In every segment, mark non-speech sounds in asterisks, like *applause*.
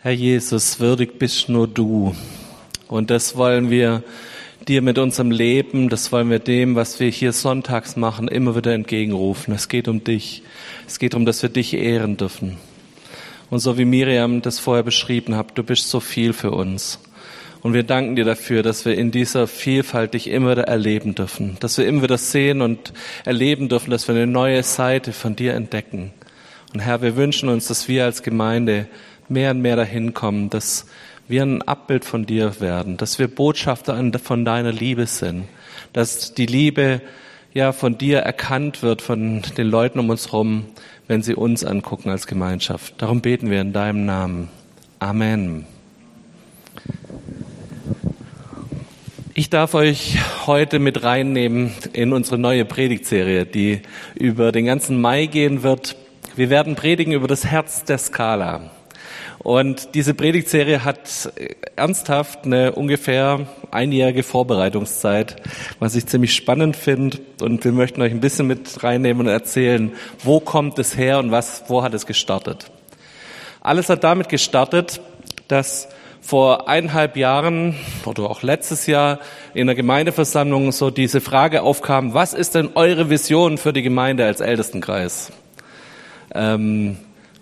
Herr Jesus, würdig bist nur du. Und das wollen wir dir mit unserem Leben, das wollen wir dem, was wir hier sonntags machen, immer wieder entgegenrufen. Es geht um dich. Es geht darum, dass wir dich ehren dürfen. Und so wie Miriam das vorher beschrieben hat, du bist so viel für uns. Und wir danken dir dafür, dass wir in dieser Vielfalt dich immer wieder erleben dürfen, dass wir immer wieder sehen und erleben dürfen, dass wir eine neue Seite von dir entdecken. Und Herr, wir wünschen uns, dass wir als Gemeinde mehr und mehr dahin kommen, dass wir ein Abbild von dir werden, dass wir Botschafter von deiner Liebe sind, dass die Liebe ja von dir erkannt wird von den Leuten um uns herum, wenn sie uns angucken als Gemeinschaft. Darum beten wir in deinem Namen. Amen. Ich darf euch heute mit reinnehmen in unsere neue Predigtserie, die über den ganzen Mai gehen wird. Wir werden predigen über das Herz der Skala. Und diese Predigtserie hat ernsthaft eine ungefähr einjährige Vorbereitungszeit, was ich ziemlich spannend finde. Und wir möchten euch ein bisschen mit reinnehmen und erzählen, wo kommt es her und was, wo hat es gestartet. Alles hat damit gestartet, dass vor eineinhalb Jahren oder auch letztes Jahr in der Gemeindeversammlung so diese Frage aufkam, was ist denn eure Vision für die Gemeinde als Ältestenkreis? Ähm,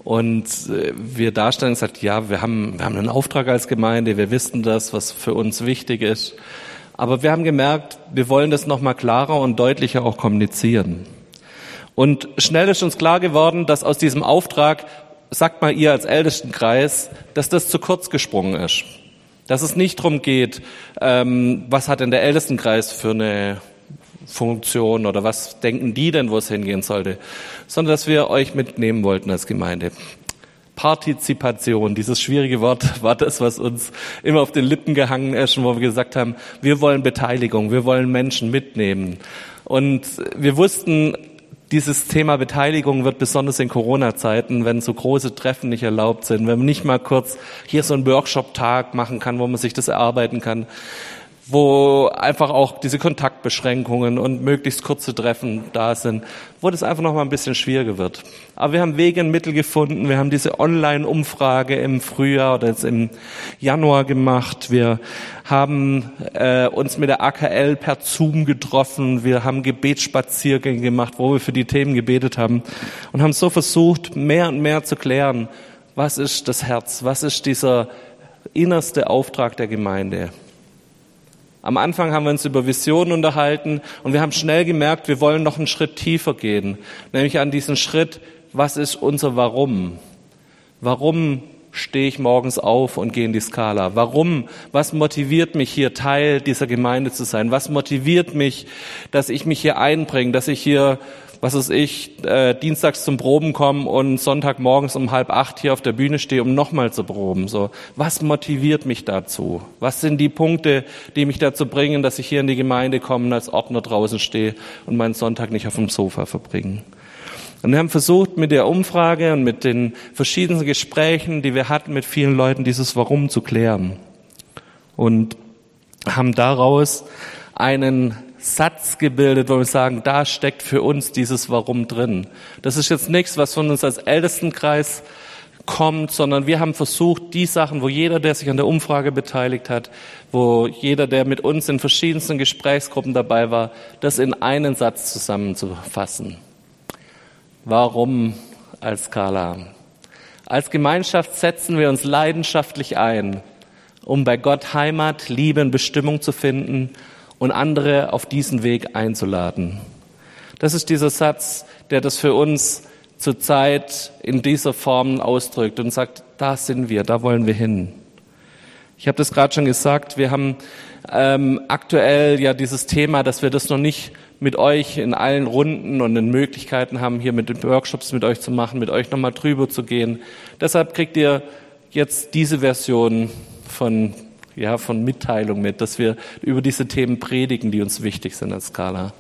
und äh, wir darstellen gesagt, ja, wir haben, wir haben einen Auftrag als Gemeinde, wir wissen das, was für uns wichtig ist. Aber wir haben gemerkt, wir wollen das nochmal klarer und deutlicher auch kommunizieren. Und schnell ist uns klar geworden, dass aus diesem Auftrag, sagt mal ihr als Ältestenkreis, dass das zu kurz gesprungen ist. Dass es nicht darum geht, ähm, was hat denn der Ältestenkreis für eine Funktion oder was denken die denn, wo es hingehen sollte, sondern dass wir euch mitnehmen wollten als Gemeinde. Partizipation, dieses schwierige Wort, *laughs* war das, was uns immer auf den Lippen gehangen ist, wo wir gesagt haben, wir wollen Beteiligung, wir wollen Menschen mitnehmen. Und wir wussten, dieses Thema Beteiligung wird besonders in Corona-Zeiten, wenn so große Treffen nicht erlaubt sind, wenn man nicht mal kurz hier so einen Workshop-Tag machen kann, wo man sich das erarbeiten kann, wo einfach auch diese Kontaktbeschränkungen und möglichst kurze Treffen da sind, wo das einfach noch mal ein bisschen schwieriger wird. Aber wir haben Wege und Mittel gefunden. Wir haben diese Online-Umfrage im Frühjahr oder jetzt im Januar gemacht. Wir haben äh, uns mit der AKL per Zoom getroffen. Wir haben Gebetsspaziergänge gemacht, wo wir für die Themen gebetet haben und haben so versucht, mehr und mehr zu klären, was ist das Herz, was ist dieser innerste Auftrag der Gemeinde. Am Anfang haben wir uns über Visionen unterhalten und wir haben schnell gemerkt, wir wollen noch einen Schritt tiefer gehen, nämlich an diesen Schritt, was ist unser Warum? Warum stehe ich morgens auf und gehe in die Skala? Warum? Was motiviert mich hier Teil dieser Gemeinde zu sein? Was motiviert mich, dass ich mich hier einbringe, dass ich hier was weiß ich, äh, dienstags zum Proben kommen und Sonntagmorgens um halb acht hier auf der Bühne stehe, um nochmal zu proben. So, was motiviert mich dazu? Was sind die Punkte, die mich dazu bringen, dass ich hier in die Gemeinde komme als Ordner draußen stehe und meinen Sonntag nicht auf dem Sofa verbringe? Und wir haben versucht, mit der Umfrage und mit den verschiedenen Gesprächen, die wir hatten mit vielen Leuten, dieses Warum zu klären. Und haben daraus einen Satz gebildet, wo wir sagen, da steckt für uns dieses Warum drin. Das ist jetzt nichts, was von uns als Ältestenkreis kommt, sondern wir haben versucht, die Sachen, wo jeder, der sich an der Umfrage beteiligt hat, wo jeder, der mit uns in verschiedensten Gesprächsgruppen dabei war, das in einen Satz zusammenzufassen. Warum als Skala? Als Gemeinschaft setzen wir uns leidenschaftlich ein, um bei Gott Heimat, Liebe und Bestimmung zu finden und andere auf diesen Weg einzuladen. Das ist dieser Satz, der das für uns zurzeit in dieser Form ausdrückt und sagt, da sind wir, da wollen wir hin. Ich habe das gerade schon gesagt, wir haben ähm, aktuell ja dieses Thema, dass wir das noch nicht mit euch in allen Runden und in Möglichkeiten haben, hier mit den Workshops mit euch zu machen, mit euch nochmal drüber zu gehen. Deshalb kriegt ihr jetzt diese Version von ja, von Mitteilung mit, dass wir über diese Themen predigen, die uns wichtig sind als Skala.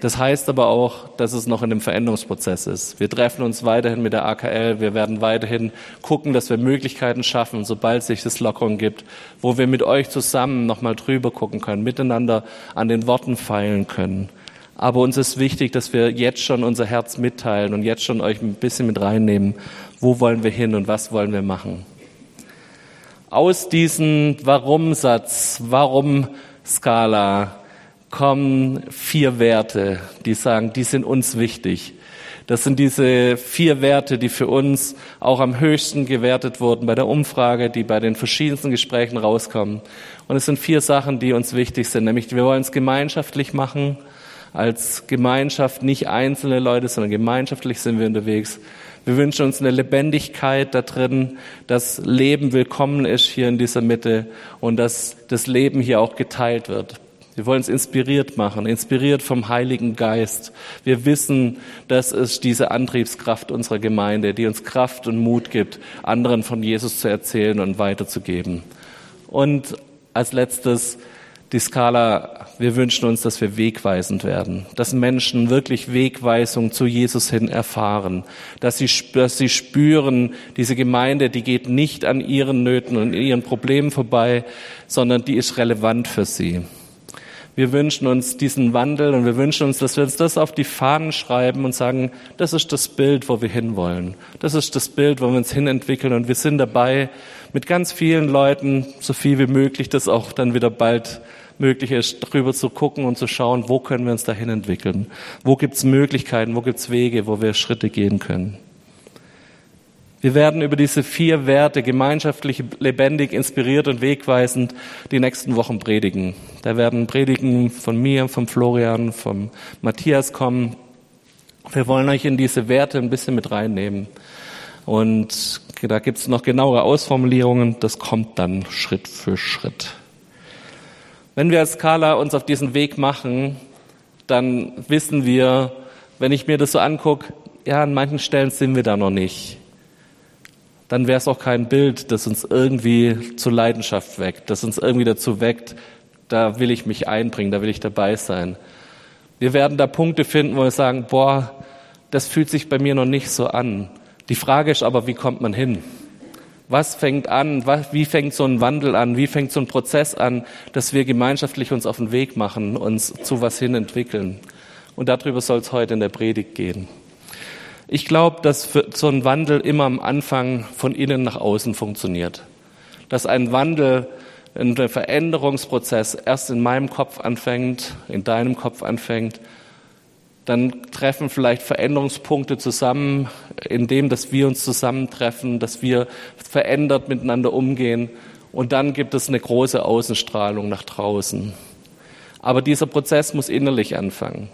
Das heißt aber auch, dass es noch in einem Veränderungsprozess ist. Wir treffen uns weiterhin mit der AKL. Wir werden weiterhin gucken, dass wir Möglichkeiten schaffen, sobald sich das Lockern gibt, wo wir mit euch zusammen nochmal drüber gucken können, miteinander an den Worten feilen können. Aber uns ist wichtig, dass wir jetzt schon unser Herz mitteilen und jetzt schon euch ein bisschen mit reinnehmen. Wo wollen wir hin und was wollen wir machen? Aus diesem Warum-Satz, Warum-Skala kommen vier Werte, die sagen, die sind uns wichtig. Das sind diese vier Werte, die für uns auch am höchsten gewertet wurden bei der Umfrage, die bei den verschiedensten Gesprächen rauskommen. Und es sind vier Sachen, die uns wichtig sind, nämlich wir wollen es gemeinschaftlich machen, als Gemeinschaft, nicht einzelne Leute, sondern gemeinschaftlich sind wir unterwegs. Wir wünschen uns eine Lebendigkeit da drin, dass Leben willkommen ist hier in dieser Mitte und dass das Leben hier auch geteilt wird. Wir wollen es inspiriert machen, inspiriert vom Heiligen Geist. Wir wissen, das ist diese Antriebskraft unserer Gemeinde, die uns Kraft und Mut gibt, anderen von Jesus zu erzählen und weiterzugeben. Und als letztes die Skala, wir wünschen uns, dass wir wegweisend werden, dass Menschen wirklich Wegweisung zu Jesus hin erfahren, dass sie, dass sie spüren, diese Gemeinde, die geht nicht an ihren Nöten und ihren Problemen vorbei, sondern die ist relevant für sie. Wir wünschen uns diesen Wandel und wir wünschen uns, dass wir uns das auf die Fahnen schreiben und sagen, das ist das Bild, wo wir hinwollen. Das ist das Bild, wo wir uns hinentwickeln und wir sind dabei, mit ganz vielen Leuten, so viel wie möglich, das auch dann wieder bald möglich ist, drüber zu gucken und zu schauen, wo können wir uns dahin entwickeln? Wo gibt es Möglichkeiten, wo gibt es Wege, wo wir Schritte gehen können? Wir werden über diese vier Werte gemeinschaftlich, lebendig, inspiriert und wegweisend die nächsten Wochen predigen. Da werden Predigen von mir, vom Florian, vom Matthias kommen. Wir wollen euch in diese Werte ein bisschen mit reinnehmen. Und da gibt es noch genauere Ausformulierungen. Das kommt dann Schritt für Schritt. Wenn wir als Skala uns auf diesen Weg machen, dann wissen wir, wenn ich mir das so angucke, ja, an manchen Stellen sind wir da noch nicht dann wäre es auch kein Bild, das uns irgendwie zur Leidenschaft weckt, das uns irgendwie dazu weckt, da will ich mich einbringen, da will ich dabei sein. Wir werden da Punkte finden, wo wir sagen, boah, das fühlt sich bei mir noch nicht so an. Die Frage ist aber, wie kommt man hin? Was fängt an? wie fängt so ein Wandel an? Wie fängt so ein Prozess an, dass wir gemeinschaftlich uns auf den Weg machen, uns zu was hin entwickeln? Und darüber soll es heute in der Predigt gehen. Ich glaube, dass so ein Wandel immer am Anfang von innen nach außen funktioniert. Dass ein Wandel, ein Veränderungsprozess erst in meinem Kopf anfängt, in deinem Kopf anfängt, dann treffen vielleicht Veränderungspunkte zusammen, indem dass wir uns zusammentreffen, dass wir verändert miteinander umgehen und dann gibt es eine große Außenstrahlung nach draußen. Aber dieser Prozess muss innerlich anfangen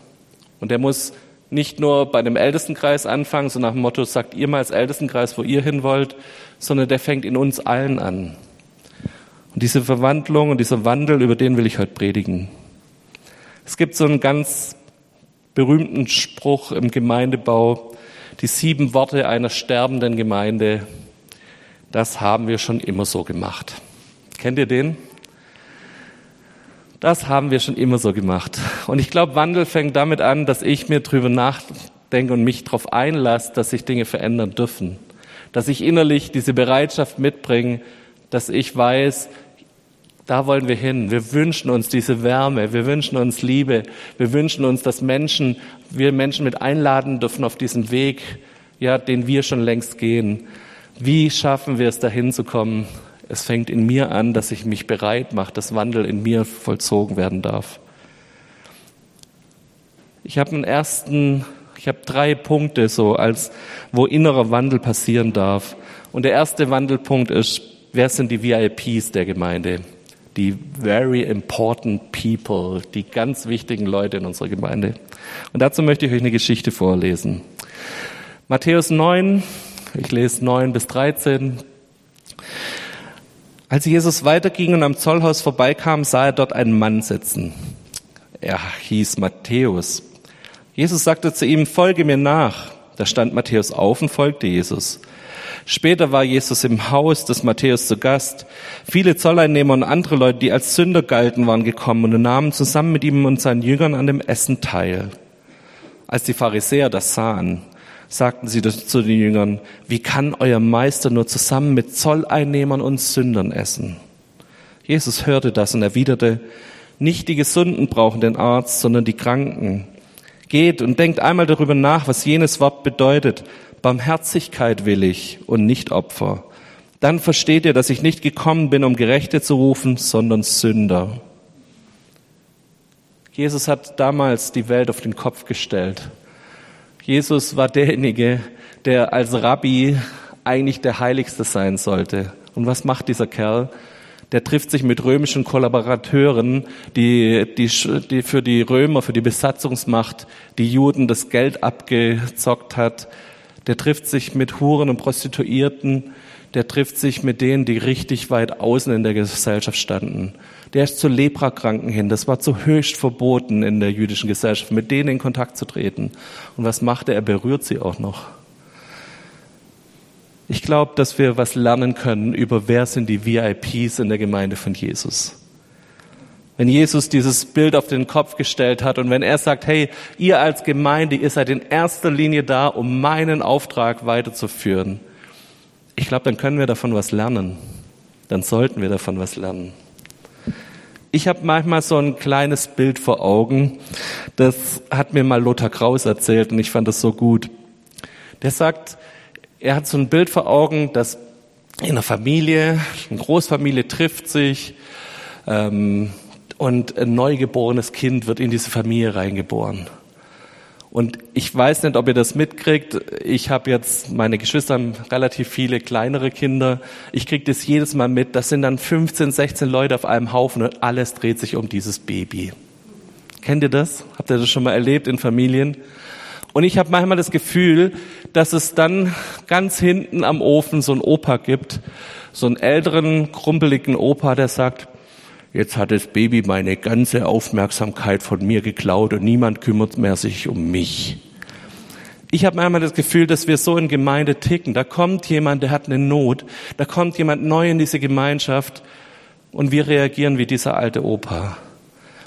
und er muss nicht nur bei dem Ältestenkreis anfangen, so nach dem Motto, sagt ihr mal als Ältestenkreis, wo ihr hin wollt, sondern der fängt in uns allen an. Und diese Verwandlung und dieser Wandel, über den will ich heute predigen. Es gibt so einen ganz berühmten Spruch im Gemeindebau, die sieben Worte einer sterbenden Gemeinde. Das haben wir schon immer so gemacht. Kennt ihr den? Das haben wir schon immer so gemacht. Und ich glaube, Wandel fängt damit an, dass ich mir drüber nachdenke und mich darauf einlasse, dass sich Dinge verändern dürfen. Dass ich innerlich diese Bereitschaft mitbringe, dass ich weiß, da wollen wir hin. Wir wünschen uns diese Wärme, wir wünschen uns Liebe, wir wünschen uns, dass Menschen, wir Menschen mit einladen dürfen auf diesen Weg, ja, den wir schon längst gehen. Wie schaffen wir es, dahin zu kommen, es fängt in mir an, dass ich mich bereit mache, dass Wandel in mir vollzogen werden darf. Ich habe einen ersten, ich habe drei Punkte so, als wo innerer Wandel passieren darf. Und der erste Wandelpunkt ist, wer sind die VIPs der Gemeinde? Die very important people, die ganz wichtigen Leute in unserer Gemeinde. Und dazu möchte ich euch eine Geschichte vorlesen. Matthäus 9, ich lese 9 bis 13. Als Jesus weiterging und am Zollhaus vorbeikam, sah er dort einen Mann sitzen. Er hieß Matthäus. Jesus sagte zu ihm, folge mir nach. Da stand Matthäus auf und folgte Jesus. Später war Jesus im Haus des Matthäus zu Gast. Viele Zolleinnehmer und andere Leute, die als Sünder galten, waren gekommen und nahmen zusammen mit ihm und seinen Jüngern an dem Essen teil. Als die Pharisäer das sahen, sagten sie zu den Jüngern, wie kann euer Meister nur zusammen mit Zolleinnehmern und Sündern essen? Jesus hörte das und erwiderte, nicht die Gesunden brauchen den Arzt, sondern die Kranken. Geht und denkt einmal darüber nach, was jenes Wort bedeutet. Barmherzigkeit will ich und nicht Opfer. dann versteht ihr, dass ich nicht gekommen bin, um Gerechte zu rufen, sondern Sünder. Jesus hat damals die Welt auf den Kopf gestellt. Jesus war derjenige, der als Rabbi eigentlich der Heiligste sein sollte. Und was macht dieser Kerl? Der trifft sich mit römischen Kollaborateuren, die, die, die für die Römer, für die Besatzungsmacht, die Juden das Geld abgezockt hat. Der trifft sich mit Huren und Prostituierten. Der trifft sich mit denen, die richtig weit außen in der Gesellschaft standen. Der ist zu Leprakranken hin. Das war zu höchst verboten in der jüdischen Gesellschaft, mit denen in Kontakt zu treten. Und was macht er? Er berührt sie auch noch. Ich glaube, dass wir was lernen können über wer sind die VIPs in der Gemeinde von Jesus. Wenn Jesus dieses Bild auf den Kopf gestellt hat und wenn er sagt, hey, ihr als Gemeinde, ihr seid in erster Linie da, um meinen Auftrag weiterzuführen. Ich glaube, dann können wir davon was lernen. Dann sollten wir davon was lernen. Ich habe manchmal so ein kleines Bild vor Augen. Das hat mir mal Lothar Kraus erzählt und ich fand das so gut. Der sagt, er hat so ein Bild vor Augen, dass in einer Familie, eine Großfamilie trifft sich ähm, und ein neugeborenes Kind wird in diese Familie reingeboren. Und ich weiß nicht, ob ihr das mitkriegt. Ich habe jetzt, meine Geschwister haben relativ viele kleinere Kinder. Ich kriege das jedes Mal mit. Das sind dann 15, 16 Leute auf einem Haufen und alles dreht sich um dieses Baby. Kennt ihr das? Habt ihr das schon mal erlebt in Familien? Und ich habe manchmal das Gefühl, dass es dann ganz hinten am Ofen so einen Opa gibt, so einen älteren, krumpeligen Opa, der sagt, jetzt hat das Baby meine ganze Aufmerksamkeit von mir geklaut und niemand kümmert mehr sich um mich. Ich habe manchmal das Gefühl, dass wir so in Gemeinde ticken. Da kommt jemand, der hat eine Not, da kommt jemand neu in diese Gemeinschaft und wir reagieren wie dieser alte Opa.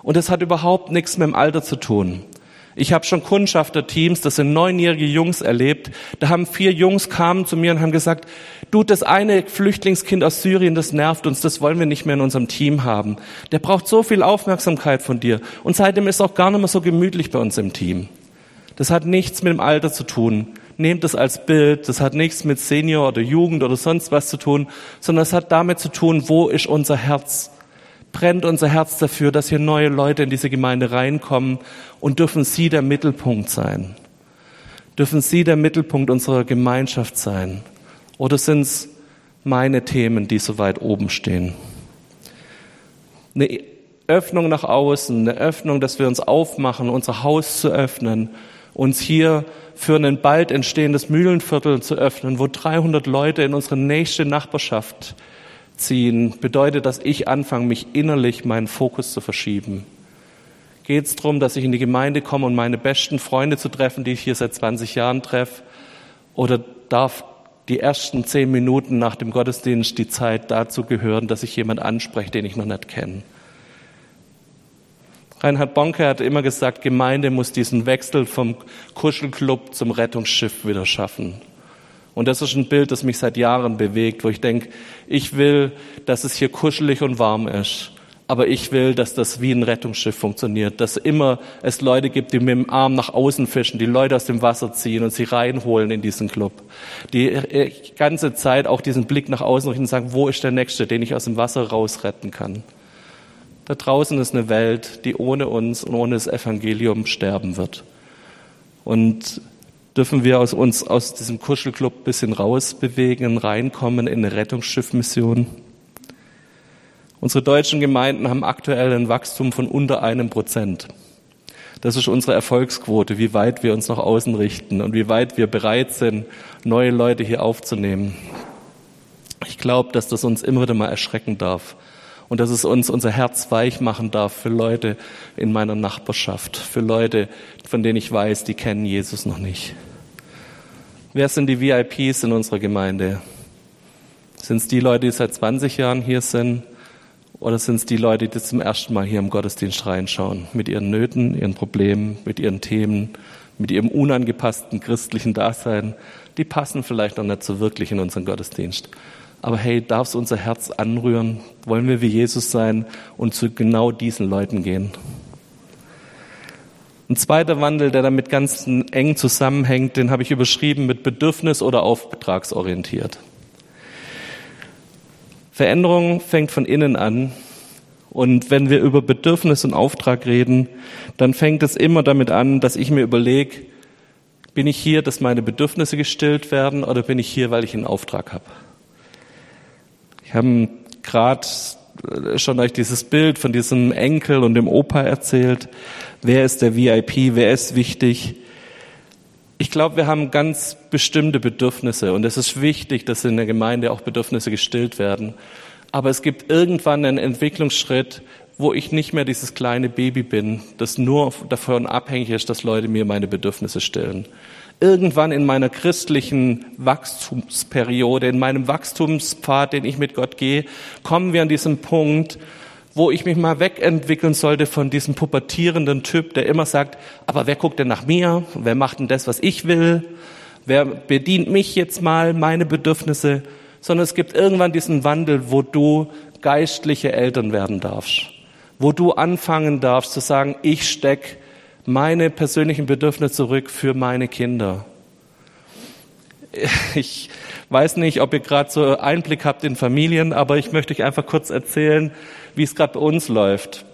Und das hat überhaupt nichts mit dem Alter zu tun. Ich habe schon Kundschafterteams, das sind neunjährige Jungs erlebt. Da haben vier Jungs kamen zu mir und haben gesagt, du, das eine Flüchtlingskind aus Syrien, das nervt uns, das wollen wir nicht mehr in unserem Team haben. Der braucht so viel Aufmerksamkeit von dir. Und seitdem ist auch gar nicht mehr so gemütlich bei uns im Team. Das hat nichts mit dem Alter zu tun. Nehmt es als Bild. Das hat nichts mit Senior oder Jugend oder sonst was zu tun, sondern es hat damit zu tun, wo ist unser Herz? Brennt unser Herz dafür, dass hier neue Leute in diese Gemeinde reinkommen und dürfen Sie der Mittelpunkt sein? Dürfen Sie der Mittelpunkt unserer Gemeinschaft sein? Oder sind es meine Themen, die so weit oben stehen? Eine Öffnung nach außen, eine Öffnung, dass wir uns aufmachen, unser Haus zu öffnen, uns hier für ein bald entstehendes Mühlenviertel zu öffnen, wo 300 Leute in unsere nächste Nachbarschaft ziehen, bedeutet, dass ich anfange, mich innerlich meinen Fokus zu verschieben. Geht es darum, dass ich in die Gemeinde komme um meine besten Freunde zu treffen, die ich hier seit 20 Jahren treffe? Oder darf die ersten zehn Minuten nach dem Gottesdienst die Zeit dazu gehören, dass ich jemand anspreche, den ich noch nicht kenne? Reinhard Bonke hat immer gesagt, Gemeinde muss diesen Wechsel vom Kuschelclub zum Rettungsschiff wieder schaffen. Und das ist ein Bild, das mich seit Jahren bewegt, wo ich denke, ich will, dass es hier kuschelig und warm ist. Aber ich will, dass das wie ein Rettungsschiff funktioniert, dass immer es Leute gibt, die mit dem Arm nach außen fischen, die Leute aus dem Wasser ziehen und sie reinholen in diesen Club. Die äh, ganze Zeit auch diesen Blick nach außen richten und sagen, wo ist der Nächste, den ich aus dem Wasser rausretten kann. Da draußen ist eine Welt, die ohne uns und ohne das Evangelium sterben wird. Und dürfen wir aus uns aus diesem Kuschelclub ein bisschen rausbewegen, reinkommen in eine Rettungsschiffmission. Unsere deutschen Gemeinden haben aktuell ein Wachstum von unter einem Prozent. Das ist unsere Erfolgsquote, wie weit wir uns nach außen richten und wie weit wir bereit sind, neue Leute hier aufzunehmen. Ich glaube, dass das uns immer wieder mal erschrecken darf und dass es uns unser Herz weich machen darf für Leute in meiner Nachbarschaft, für Leute, von denen ich weiß, die kennen Jesus noch nicht. Wer sind die VIPs in unserer Gemeinde? Sind es die Leute, die seit 20 Jahren hier sind? Oder sind es die Leute, die zum ersten Mal hier im Gottesdienst reinschauen? Mit ihren Nöten, ihren Problemen, mit ihren Themen, mit ihrem unangepassten christlichen Dasein. Die passen vielleicht noch nicht so wirklich in unseren Gottesdienst. Aber hey, darf es unser Herz anrühren? Wollen wir wie Jesus sein und zu genau diesen Leuten gehen? Ein zweiter Wandel, der damit ganz eng zusammenhängt, den habe ich überschrieben mit Bedürfnis oder auftragsorientiert. Veränderung fängt von innen an. Und wenn wir über Bedürfnis und Auftrag reden, dann fängt es immer damit an, dass ich mir überlege, bin ich hier, dass meine Bedürfnisse gestillt werden oder bin ich hier, weil ich einen Auftrag habe? Ich habe gerade schon euch dieses Bild von diesem Enkel und dem Opa erzählt. Wer ist der VIP? Wer ist wichtig? Ich glaube, wir haben ganz bestimmte Bedürfnisse und es ist wichtig, dass in der Gemeinde auch Bedürfnisse gestillt werden. Aber es gibt irgendwann einen Entwicklungsschritt, wo ich nicht mehr dieses kleine Baby bin, das nur davon abhängig ist, dass Leute mir meine Bedürfnisse stellen. Irgendwann in meiner christlichen Wachstumsperiode, in meinem Wachstumspfad, den ich mit Gott gehe, kommen wir an diesen Punkt, wo ich mich mal wegentwickeln sollte von diesem pubertierenden Typ, der immer sagt, aber wer guckt denn nach mir? Wer macht denn das, was ich will? Wer bedient mich jetzt mal, meine Bedürfnisse? Sondern es gibt irgendwann diesen Wandel, wo du geistliche Eltern werden darfst. Wo du anfangen darfst zu sagen, ich steck meine persönlichen Bedürfnisse zurück für meine Kinder. Ich weiß nicht, ob ihr gerade so Einblick habt in Familien, aber ich möchte euch einfach kurz erzählen, wie es gerade bei uns läuft.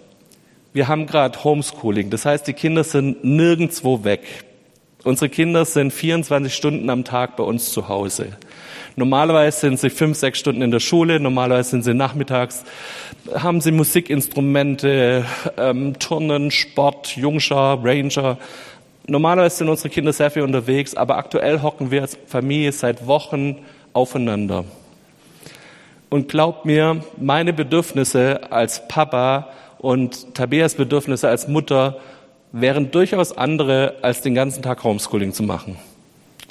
Wir haben gerade Homeschooling, das heißt, die Kinder sind nirgendwo weg. Unsere Kinder sind 24 Stunden am Tag bei uns zu Hause. Normalerweise sind sie fünf, sechs Stunden in der Schule, normalerweise sind sie nachmittags, haben sie Musikinstrumente, ähm, Turnen, Sport, Jungschar, Ranger. Normalerweise sind unsere Kinder sehr viel unterwegs, aber aktuell hocken wir als Familie seit Wochen aufeinander. Und glaubt mir, meine Bedürfnisse als Papa und Tabeas Bedürfnisse als Mutter wären durchaus andere, als den ganzen Tag Homeschooling zu machen.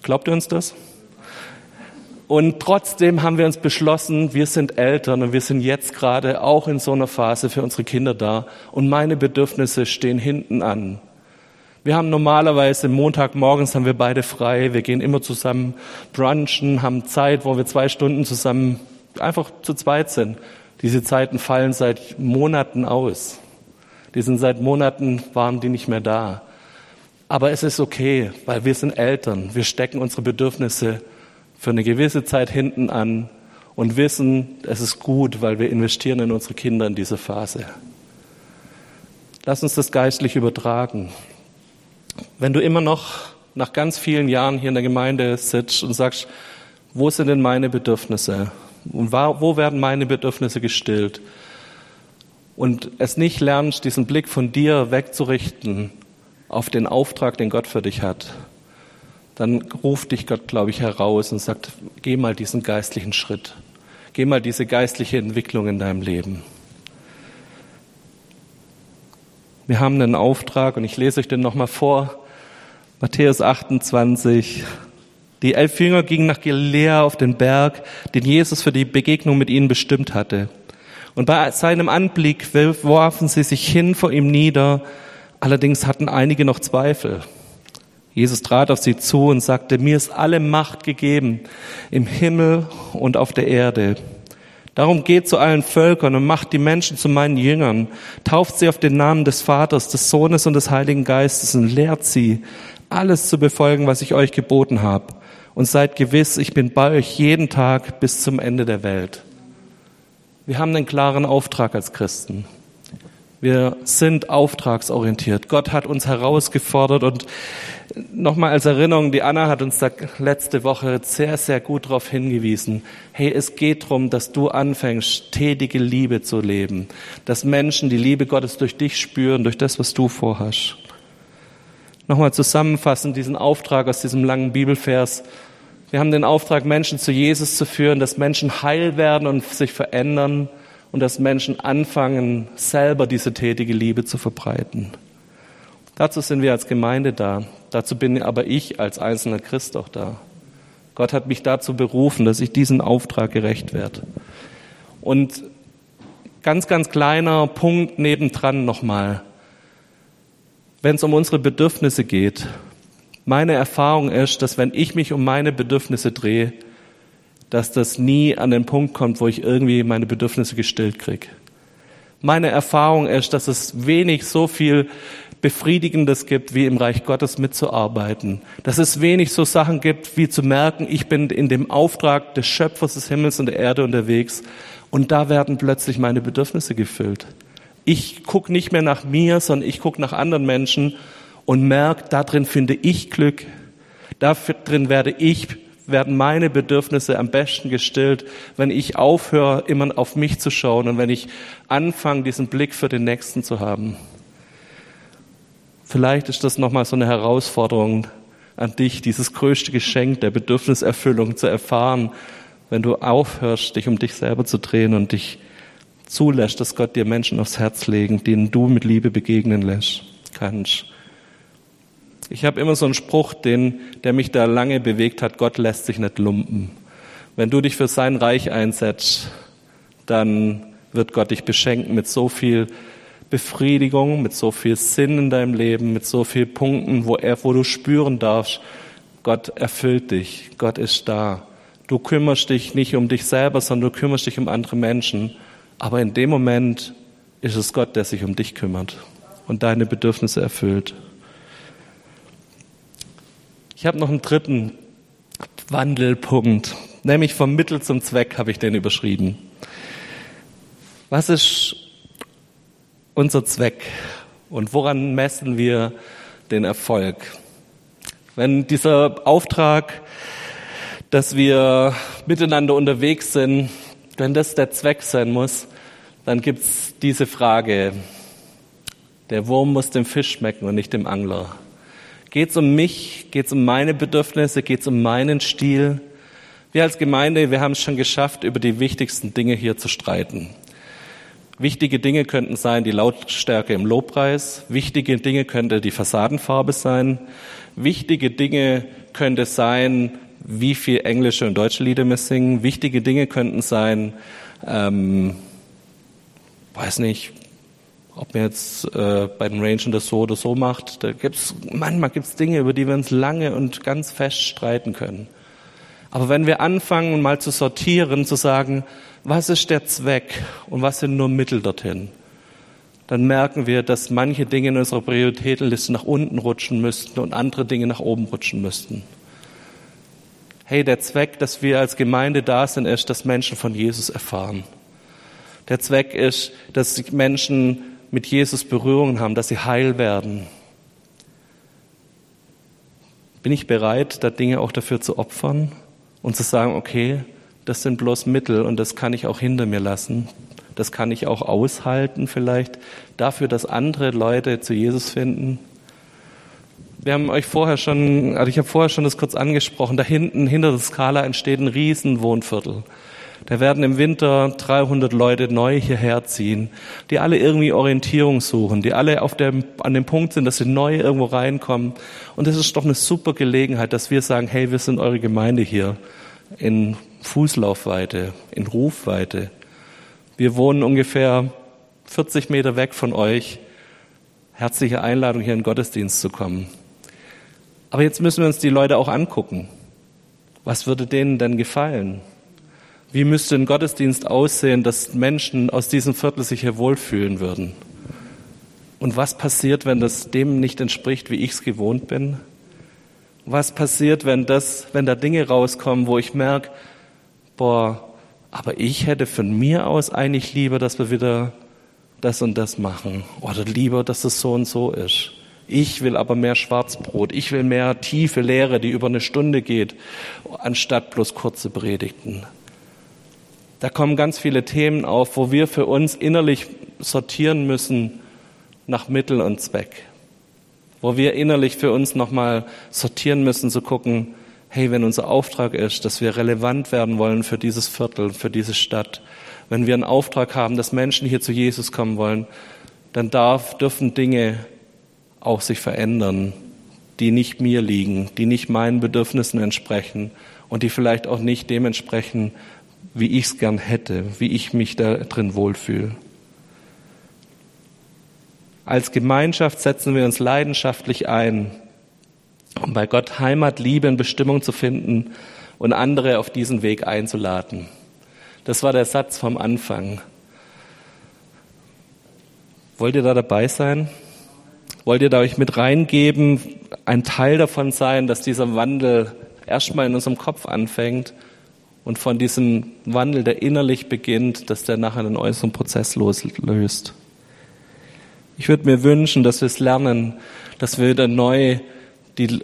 Glaubt ihr uns das? Und trotzdem haben wir uns beschlossen, wir sind Eltern und wir sind jetzt gerade auch in so einer Phase für unsere Kinder da. Und meine Bedürfnisse stehen hinten an. Wir haben normalerweise Montagmorgens haben wir beide frei. Wir gehen immer zusammen brunchen, haben Zeit, wo wir zwei Stunden zusammen einfach zu zweit sind. Diese Zeiten fallen seit Monaten aus. Die sind seit Monaten, waren die nicht mehr da. Aber es ist okay, weil wir sind Eltern. Wir stecken unsere Bedürfnisse für eine gewisse Zeit hinten an und wissen, es ist gut, weil wir investieren in unsere Kinder in diese Phase. Lass uns das geistlich übertragen. Wenn du immer noch nach ganz vielen Jahren hier in der Gemeinde sitzt und sagst, wo sind denn meine Bedürfnisse? Und wo werden meine Bedürfnisse gestillt? Und es nicht lernst, diesen Blick von dir wegzurichten auf den Auftrag, den Gott für dich hat, dann ruft dich Gott, glaube ich, heraus und sagt, geh mal diesen geistlichen Schritt. Geh mal diese geistliche Entwicklung in deinem Leben. Wir haben einen Auftrag und ich lese euch den nochmal vor. Matthäus 28, die elf Jünger gingen nach Galiläa auf den Berg, den Jesus für die Begegnung mit ihnen bestimmt hatte. Und bei seinem Anblick warfen sie sich hin vor ihm nieder. Allerdings hatten einige noch Zweifel. Jesus trat auf sie zu und sagte, mir ist alle Macht gegeben im Himmel und auf der Erde. Darum geht zu allen Völkern und macht die Menschen zu meinen Jüngern, tauft sie auf den Namen des Vaters, des Sohnes und des Heiligen Geistes und lehrt sie, alles zu befolgen, was ich euch geboten habe und seid gewiss, ich bin bei euch jeden Tag bis zum Ende der Welt. Wir haben einen klaren Auftrag als Christen. Wir sind auftragsorientiert. Gott hat uns herausgefordert und nochmal als Erinnerung, die Anna hat uns da letzte Woche sehr, sehr gut darauf hingewiesen. Hey, es geht darum, dass du anfängst, tätige Liebe zu leben. Dass Menschen die Liebe Gottes durch dich spüren, durch das, was du vorhast nochmal zusammenfassen, diesen Auftrag aus diesem langen Bibelvers. Wir haben den Auftrag, Menschen zu Jesus zu führen, dass Menschen heil werden und sich verändern und dass Menschen anfangen, selber diese tätige Liebe zu verbreiten. Dazu sind wir als Gemeinde da. Dazu bin aber ich als einzelner Christ auch da. Gott hat mich dazu berufen, dass ich diesen Auftrag gerecht werde. Und ganz, ganz kleiner Punkt nebendran nochmal wenn es um unsere Bedürfnisse geht. Meine Erfahrung ist, dass wenn ich mich um meine Bedürfnisse drehe, dass das nie an den Punkt kommt, wo ich irgendwie meine Bedürfnisse gestillt kriege. Meine Erfahrung ist, dass es wenig so viel Befriedigendes gibt, wie im Reich Gottes mitzuarbeiten. Dass es wenig so Sachen gibt, wie zu merken, ich bin in dem Auftrag des Schöpfers des Himmels und der Erde unterwegs und da werden plötzlich meine Bedürfnisse gefüllt. Ich gucke nicht mehr nach mir, sondern ich gucke nach anderen Menschen und merke, da drin finde ich Glück. Da drin werde ich, werden meine Bedürfnisse am besten gestillt, wenn ich aufhöre, immer auf mich zu schauen und wenn ich anfange, diesen Blick für den Nächsten zu haben. Vielleicht ist das nochmal so eine Herausforderung an dich, dieses größte Geschenk der Bedürfniserfüllung zu erfahren, wenn du aufhörst, dich um dich selber zu drehen und dich zulässt, dass Gott dir Menschen aufs Herz legen, denen du mit Liebe begegnen lässt, kannst. Ich habe immer so einen Spruch, den, der mich da lange bewegt hat, Gott lässt sich nicht lumpen. Wenn du dich für sein Reich einsetzt, dann wird Gott dich beschenken mit so viel Befriedigung, mit so viel Sinn in deinem Leben, mit so vielen Punkten, wo, er, wo du spüren darfst, Gott erfüllt dich, Gott ist da. Du kümmerst dich nicht um dich selber, sondern du kümmerst dich um andere Menschen. Aber in dem Moment ist es Gott, der sich um dich kümmert und deine Bedürfnisse erfüllt. Ich habe noch einen dritten Wandelpunkt, nämlich vom Mittel zum Zweck habe ich den überschrieben. Was ist unser Zweck und woran messen wir den Erfolg? Wenn dieser Auftrag, dass wir miteinander unterwegs sind, wenn das der Zweck sein muss, dann gibt's diese Frage, der Wurm muss dem Fisch schmecken und nicht dem Angler. Geht's um mich? Geht's um meine Bedürfnisse? Geht's um meinen Stil? Wir als Gemeinde, wir haben es schon geschafft, über die wichtigsten Dinge hier zu streiten. Wichtige Dinge könnten sein die Lautstärke im Lobpreis. Wichtige Dinge könnte die Fassadenfarbe sein. Wichtige Dinge könnte sein, wie viel englische und deutsche Lieder wir singen. Wichtige Dinge könnten sein, ähm, weiß nicht, ob man jetzt äh, bei den Rangern das so oder so macht. Da gibt's manchmal gibt's Dinge, über die wir uns lange und ganz fest streiten können. Aber wenn wir anfangen, mal zu sortieren, zu sagen, was ist der Zweck und was sind nur Mittel dorthin, dann merken wir, dass manche Dinge in unserer Prioritätenliste nach unten rutschen müssten und andere Dinge nach oben rutschen müssten. Hey, der Zweck, dass wir als Gemeinde da sind, ist, dass Menschen von Jesus erfahren. Der Zweck ist, dass Menschen mit Jesus Berührungen haben, dass sie heil werden. Bin ich bereit, da Dinge auch dafür zu opfern und zu sagen, okay, das sind bloß Mittel und das kann ich auch hinter mir lassen. Das kann ich auch aushalten vielleicht dafür, dass andere Leute zu Jesus finden. Wir haben euch vorher schon, also ich habe vorher schon das kurz angesprochen, da hinten, hinter der Skala entsteht ein Riesenwohnviertel. Da werden im Winter 300 Leute neu hierher ziehen, die alle irgendwie Orientierung suchen, die alle auf dem, an dem Punkt sind, dass sie neu irgendwo reinkommen. Und es ist doch eine super Gelegenheit, dass wir sagen, hey, wir sind eure Gemeinde hier in Fußlaufweite, in Rufweite. Wir wohnen ungefähr 40 Meter weg von euch. Herzliche Einladung, hier in den Gottesdienst zu kommen. Aber jetzt müssen wir uns die Leute auch angucken. Was würde denen denn gefallen? Wie müsste ein Gottesdienst aussehen, dass Menschen aus diesem Viertel sich hier wohlfühlen würden? Und was passiert, wenn das dem nicht entspricht, wie ich es gewohnt bin? Was passiert, wenn das, wenn da Dinge rauskommen, wo ich merke, boah, aber ich hätte von mir aus eigentlich lieber, dass wir wieder das und das machen. Oder lieber, dass es so und so ist. Ich will aber mehr Schwarzbrot. Ich will mehr tiefe Lehre, die über eine Stunde geht, anstatt bloß kurze Predigten. Da kommen ganz viele Themen auf, wo wir für uns innerlich sortieren müssen nach Mittel und Zweck. Wo wir innerlich für uns nochmal sortieren müssen, zu gucken, hey, wenn unser Auftrag ist, dass wir relevant werden wollen für dieses Viertel, für diese Stadt, wenn wir einen Auftrag haben, dass Menschen hier zu Jesus kommen wollen, dann darf, dürfen Dinge auch sich verändern, die nicht mir liegen, die nicht meinen Bedürfnissen entsprechen und die vielleicht auch nicht dementsprechend, wie ich es gern hätte, wie ich mich da drin wohlfühle. Als Gemeinschaft setzen wir uns leidenschaftlich ein, um bei Gott Heimat, Liebe und Bestimmung zu finden und andere auf diesen Weg einzuladen. Das war der Satz vom Anfang. Wollt ihr da dabei sein? wollt ihr da euch mit reingeben, ein Teil davon sein, dass dieser Wandel erstmal in unserem Kopf anfängt und von diesem Wandel, der innerlich beginnt, dass der nachher einen äußeren Prozess loslöst. Ich würde mir wünschen, dass wir es lernen, dass wir wieder neu die,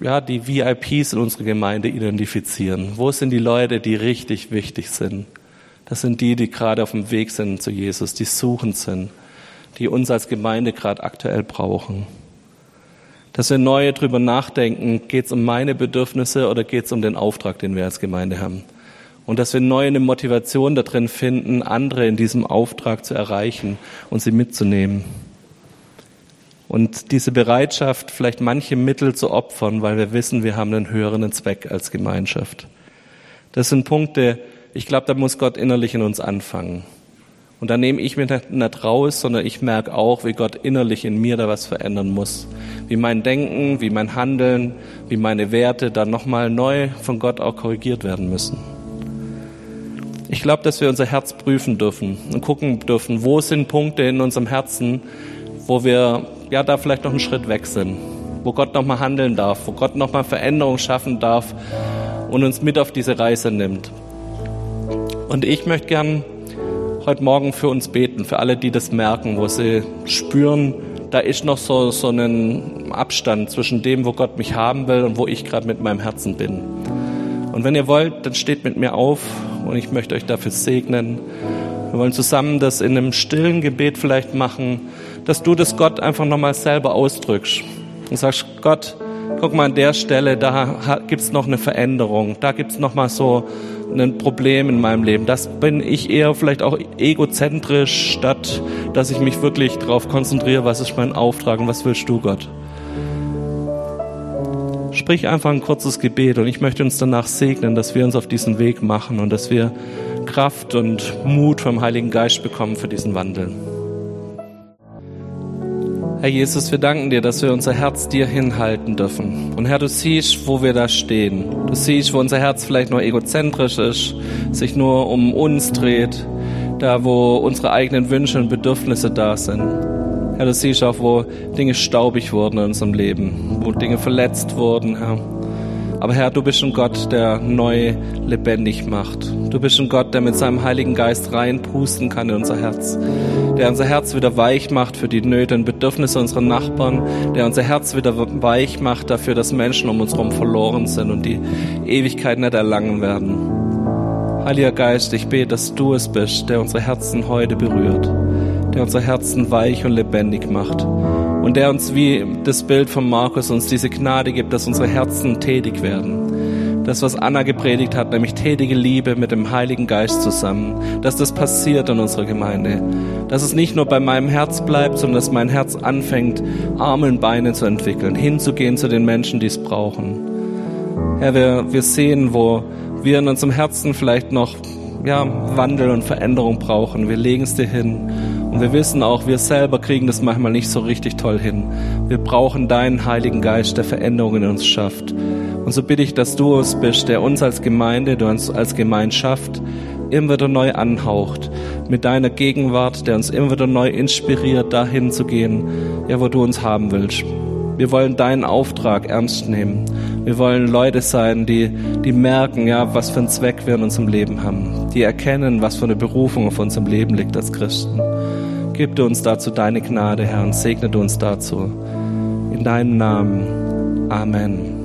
ja, die VIPs in unserer Gemeinde identifizieren. Wo sind die Leute, die richtig wichtig sind? Das sind die, die gerade auf dem Weg sind zu Jesus, die suchend sind, die uns als Gemeinde gerade aktuell brauchen. Dass wir neu drüber nachdenken, geht es um meine Bedürfnisse oder geht es um den Auftrag, den wir als Gemeinde haben? Und dass wir neu eine Motivation darin finden, andere in diesem Auftrag zu erreichen und sie mitzunehmen. Und diese Bereitschaft, vielleicht manche Mittel zu opfern, weil wir wissen, wir haben einen höheren Zweck als Gemeinschaft. Das sind Punkte, ich glaube, da muss Gott innerlich in uns anfangen. Und da nehme ich mir nicht raus, sondern ich merke auch, wie Gott innerlich in mir da was verändern muss. Wie mein Denken, wie mein Handeln, wie meine Werte dann nochmal neu von Gott auch korrigiert werden müssen. Ich glaube, dass wir unser Herz prüfen dürfen und gucken dürfen, wo sind Punkte in unserem Herzen, wo wir ja da vielleicht noch einen Schritt weg sind, wo Gott noch mal handeln darf, wo Gott noch mal Veränderung schaffen darf und uns mit auf diese Reise nimmt. Und ich möchte gern heute Morgen für uns beten, für alle, die das merken, wo sie spüren, da ist noch so, so ein Abstand zwischen dem, wo Gott mich haben will und wo ich gerade mit meinem Herzen bin. Und wenn ihr wollt, dann steht mit mir auf und ich möchte euch dafür segnen. Wir wollen zusammen das in einem stillen Gebet vielleicht machen dass du das Gott einfach nochmal selber ausdrückst und sagst, Gott, guck mal an der Stelle, da gibt's noch eine Veränderung, da gibt's noch mal so ein Problem in meinem Leben. Das bin ich eher vielleicht auch egozentrisch, statt dass ich mich wirklich darauf konzentriere, was ist mein Auftrag und was willst du, Gott. Sprich einfach ein kurzes Gebet und ich möchte uns danach segnen, dass wir uns auf diesen Weg machen und dass wir Kraft und Mut vom Heiligen Geist bekommen für diesen Wandel. Herr Jesus, wir danken dir, dass wir unser Herz dir hinhalten dürfen. Und Herr, du siehst, wo wir da stehen. Du siehst, wo unser Herz vielleicht nur egozentrisch ist, sich nur um uns dreht, da wo unsere eigenen Wünsche und Bedürfnisse da sind. Herr, du siehst auch, wo Dinge staubig wurden in unserem Leben, wo Dinge verletzt wurden, Herr. Aber Herr, du bist ein Gott, der neu lebendig macht. Du bist ein Gott, der mit seinem Heiligen Geist reinpusten kann in unser Herz. Der unser Herz wieder weich macht für die Nöte und Bedürfnisse unserer Nachbarn. Der unser Herz wieder weich macht dafür, dass Menschen um uns herum verloren sind und die Ewigkeit nicht erlangen werden. Heiliger Geist, ich bete, dass du es bist, der unsere Herzen heute berührt. Der unsere Herzen weich und lebendig macht und der uns wie das Bild von Markus uns diese Gnade gibt, dass unsere Herzen tätig werden. Das, was Anna gepredigt hat, nämlich tätige Liebe mit dem Heiligen Geist zusammen, dass das passiert in unserer Gemeinde. Dass es nicht nur bei meinem Herz bleibt, sondern dass mein Herz anfängt, Arme und Beine zu entwickeln, hinzugehen zu den Menschen, die es brauchen. Herr, wir, wir sehen, wo wir in unserem Herzen vielleicht noch ja, Wandel und Veränderung brauchen. Wir legen es dir hin und wir wissen auch, wir selber kriegen das manchmal nicht so richtig toll hin. Wir brauchen deinen Heiligen Geist, der Veränderungen in uns schafft. Und so bitte ich, dass du es bist, der uns als Gemeinde, der uns als Gemeinschaft immer wieder neu anhaucht. Mit deiner Gegenwart, der uns immer wieder neu inspiriert, dahin zu gehen, ja, wo du uns haben willst. Wir wollen deinen Auftrag ernst nehmen. Wir wollen Leute sein, die, die merken, ja, was für einen Zweck wir in unserem Leben haben. Die erkennen, was für eine Berufung auf unserem Leben liegt als Christen. Gib uns dazu deine Gnade, Herr, und segne uns dazu. In deinem Namen. Amen.